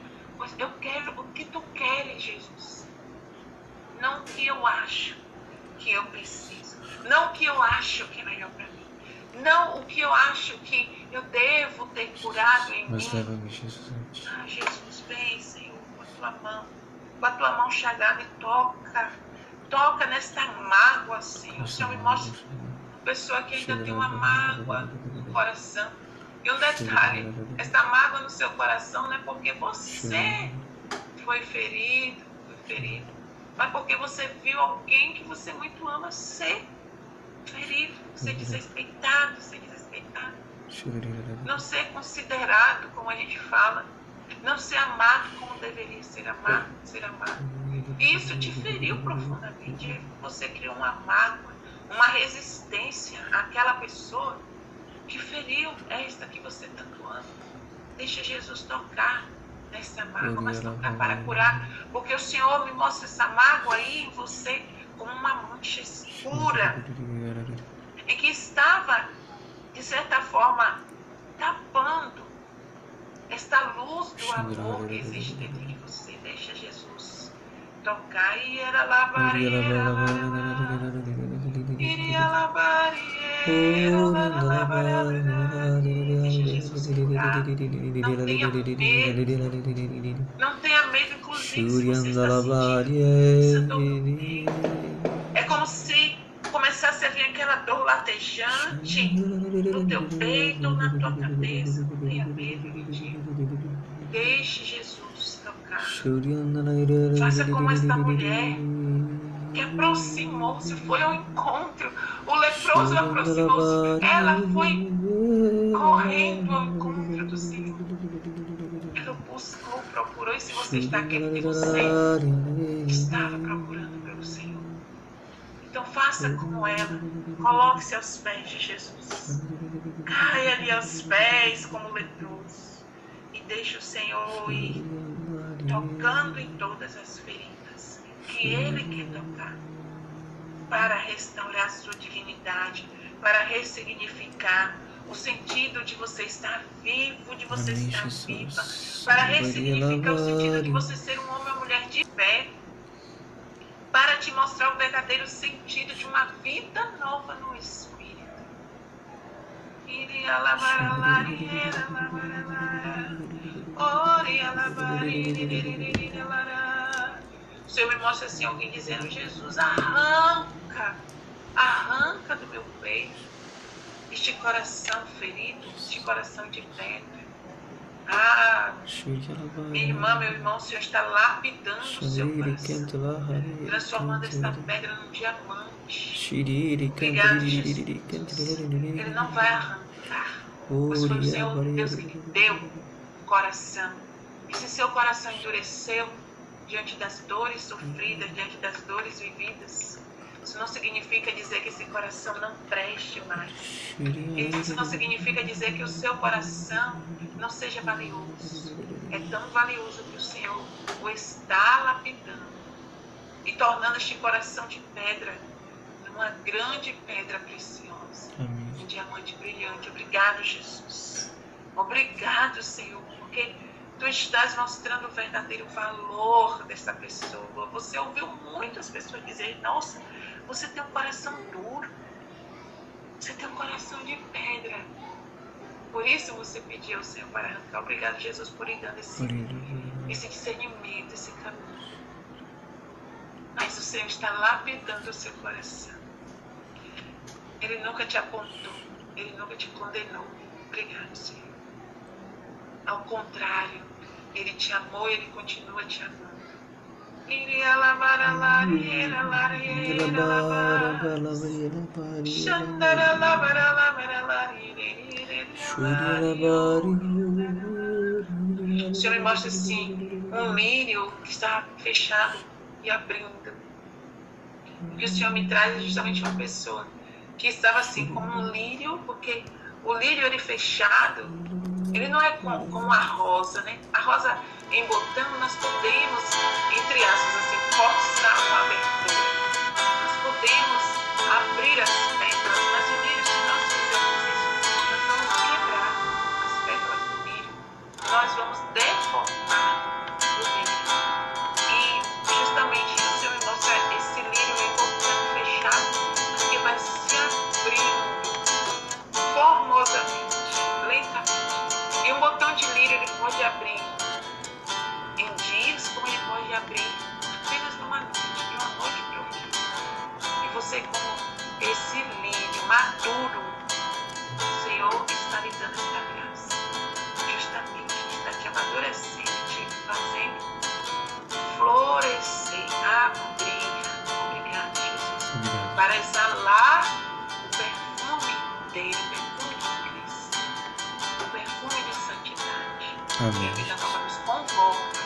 Eu quero o que Tu queres, Jesus. Não o que eu acho que eu preciso. Não o que eu acho que é melhor para mim. Não o que eu acho que eu devo ter curado em Mas mim. leva-me, Jesus. Ah, Jesus, vem, Senhor, com a tua mão, com a tua mão chagada e toca. Toca nesta mágoa, Senhor. O Senhor me mostra uma pessoa que ainda tem uma mágoa no coração. E um detalhe, essa mágoa no seu coração não é porque você foi ferido, foi ferido, mas porque você viu alguém que você muito ama ser ferido, ser desrespeitado, ser desrespeitado. Não ser considerado como a gente fala, não ser amado como deveria ser amado, ser amado. E isso te feriu profundamente. Você criou uma mágoa, uma resistência àquela pessoa que feriu esta que você tanto ama. Deixa Jesus tocar nessa mágoa, mas tocar para curar, porque o Senhor me mostra essa mágoa aí em você como uma mancha escura. Em que estava de certa forma, tapando esta luz do amor que existe dentro de você. Deixa Jesus tocar. E era e lavar, iria lavar, Não tenha medo. Inclusive, se você dor. É como se começasse a vir aquela dor latejante no teu peito ou na tua cabeça. Não tenha medo. Deixe Jesus. Faça como esta mulher que aproximou-se, foi ao encontro. O leproso aproximou-se. Ela foi correndo ao encontro do Senhor. Ela buscou, procurou. E se você está aqui, porque você estava procurando pelo Senhor. Então faça como ela. Coloque-se aos pés de Jesus. Caia ali aos pés como leproso. E deixe o Senhor ir tocando em todas as feridas que Ele quer tocar. Para restaurar a sua dignidade. Para ressignificar o sentido de você estar vivo, de você Amém, estar Jesus. viva. Para ressignificar o sentido de você ser um homem ou mulher de fé para te mostrar o verdadeiro sentido de uma vida nova no Espírito. Iria lavar, lavar, iria, lavar. O Senhor me mostra assim alguém dizendo, Jesus, arranca, arranca do meu peito este coração ferido, este coração de pedra. Ah, minha irmã, meu irmão, o Senhor está lapidando o seu coração, transformando esta pedra num diamante. Obrigado, Jesus. Ele não vai arrancar, pois foi o Senhor Deus que lhe deu coração. E se seu coração endureceu diante das dores sofridas, diante das dores vividas, isso não significa dizer que esse coração não preste mais. Isso não significa dizer que o seu coração não seja valioso. É tão valioso que o Senhor o está lapidando e tornando este coração de pedra numa grande pedra preciosa, um diamante brilhante. Obrigado, Jesus. Obrigado, Senhor, estás mostrando o verdadeiro valor dessa pessoa. Você ouviu muitas pessoas dizerem: Nossa, você tem um coração duro. Você tem um coração de pedra. Por isso você pediu ao Senhor para arrancar. Obrigado, Jesus, por ir dando esse, esse discernimento, esse caminho. Mas o Senhor está lapidando o seu coração. Ele nunca te apontou. Ele nunca te condenou. Obrigado, Senhor. Ao contrário, Ele te amou e Ele continua te amando. O Senhor me mostra assim, um lírio que está fechado e abrindo. O que o Senhor me traz é justamente uma pessoa que estava assim como um lírio, porque o lírio ele fechado, ele não é como, como a rosa, né? A rosa em botão nós podemos, entre aspas, assim, forçar uma abertura. Nós podemos abrir as pétalas, mas o lírio, se nós fizermos isso, nós vamos quebrar as pétalas do lírio. Nós vamos deformar maduro, o Senhor está lhe dando esta graça. Justamente está te amadurecendo, te fazendo florescer, abrir. Obrigado, Jesus. Para exalar o perfume dele, o perfume de Cristo, o perfume de santidade. Amém. E a vida nova nos convoca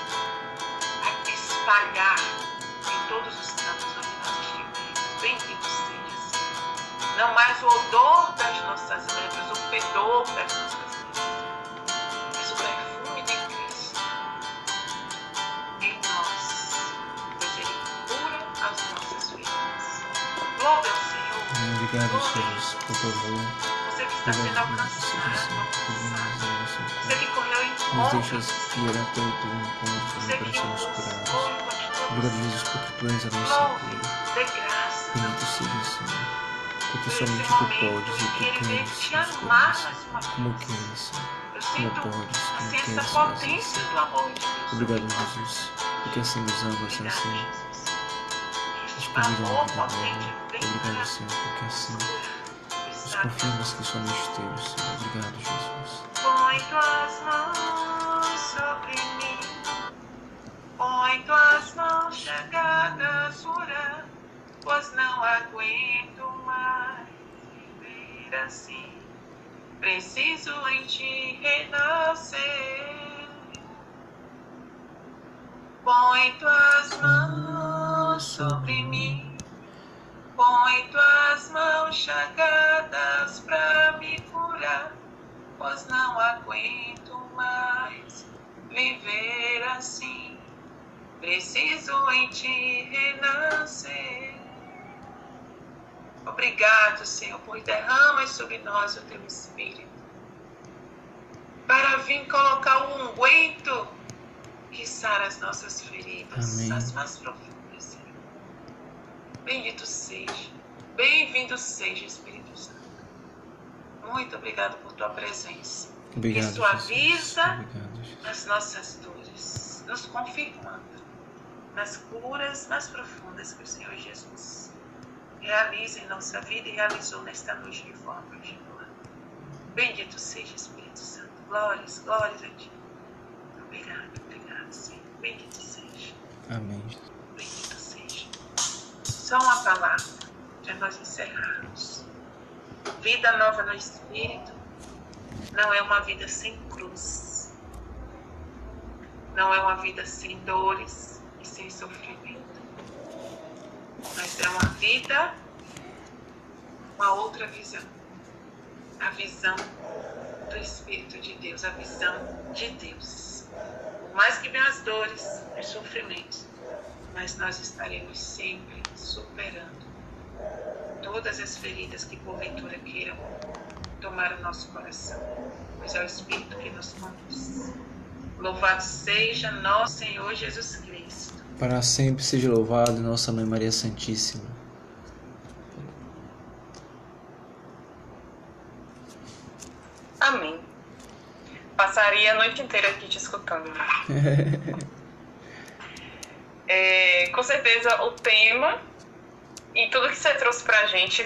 a espalhar Não mais o odor das nossas letras, o fedor das nossas letras, mas o perfume de Cristo em nós, pois Ele cura as nossas feridas. Louve ao Senhor. Obrigado, Jesus, por favor. Você que está sendo alcançado. Você que correu em Nos deixas ir até o teu encontro Você para sermos curados. Obrigado. Jesus, porque tu és a nossa cura. Bendito seja o Senhor. Por somente tu podes e tu querer tens te as amar coisas. Como queres, Como podes, como queres fazer. Obrigado, Jesus. Porque assim nos amas, assim nos convida a vida nova. Obrigado, Senhor, porque assim nos confirmas que somos teus, Senhor. Obrigado, Jesus. Põe tuas mãos sobre mim, põe tuas mãos chegadas cura, pois não aguento assim. Preciso em ti renascer. Põe tuas mãos sobre mim, põe tuas mãos chegadas pra me curar pois não aguento mais viver assim. Preciso em ti renascer. Obrigado, Senhor, por derramas sobre nós o teu Espírito. Para vir colocar o unguento que sara as nossas feridas, Amém. as mais profundas, Senhor. Bendito seja. Bem-vindo seja, Espírito Santo. Muito obrigado por tua presença Obrigado, avisa. Jesus. Obrigado, nas nossas dores, nos confirmando nas curas mais profundas que o Senhor Jesus realiza em nossa vida e realizou nesta noite de forma particular. Bendito seja Espírito Santo. Glórias, glórias a ti. Obrigado, obrigado, Senhor. Bendito seja. Amém. Bendito seja. Só uma palavra para nós encerrarmos. Vida nova no Espírito não é uma vida sem cruz. Não é uma vida sem dores e sem sofrimento. Mas é uma vida, uma outra visão. A visão do Espírito de Deus, a visão de Deus. Por mais que venham as dores, os sofrimentos, mas nós estaremos sempre superando todas as feridas que porventura queiram tomar o nosso coração, pois é o Espírito que nos conduz. Louvado seja nosso Senhor Jesus Cristo. Para sempre seja louvado Nossa Mãe Maria Santíssima. Amém. Passaria a noite inteira aqui te escutando. É, com certeza o tema e tudo que você trouxe pra gente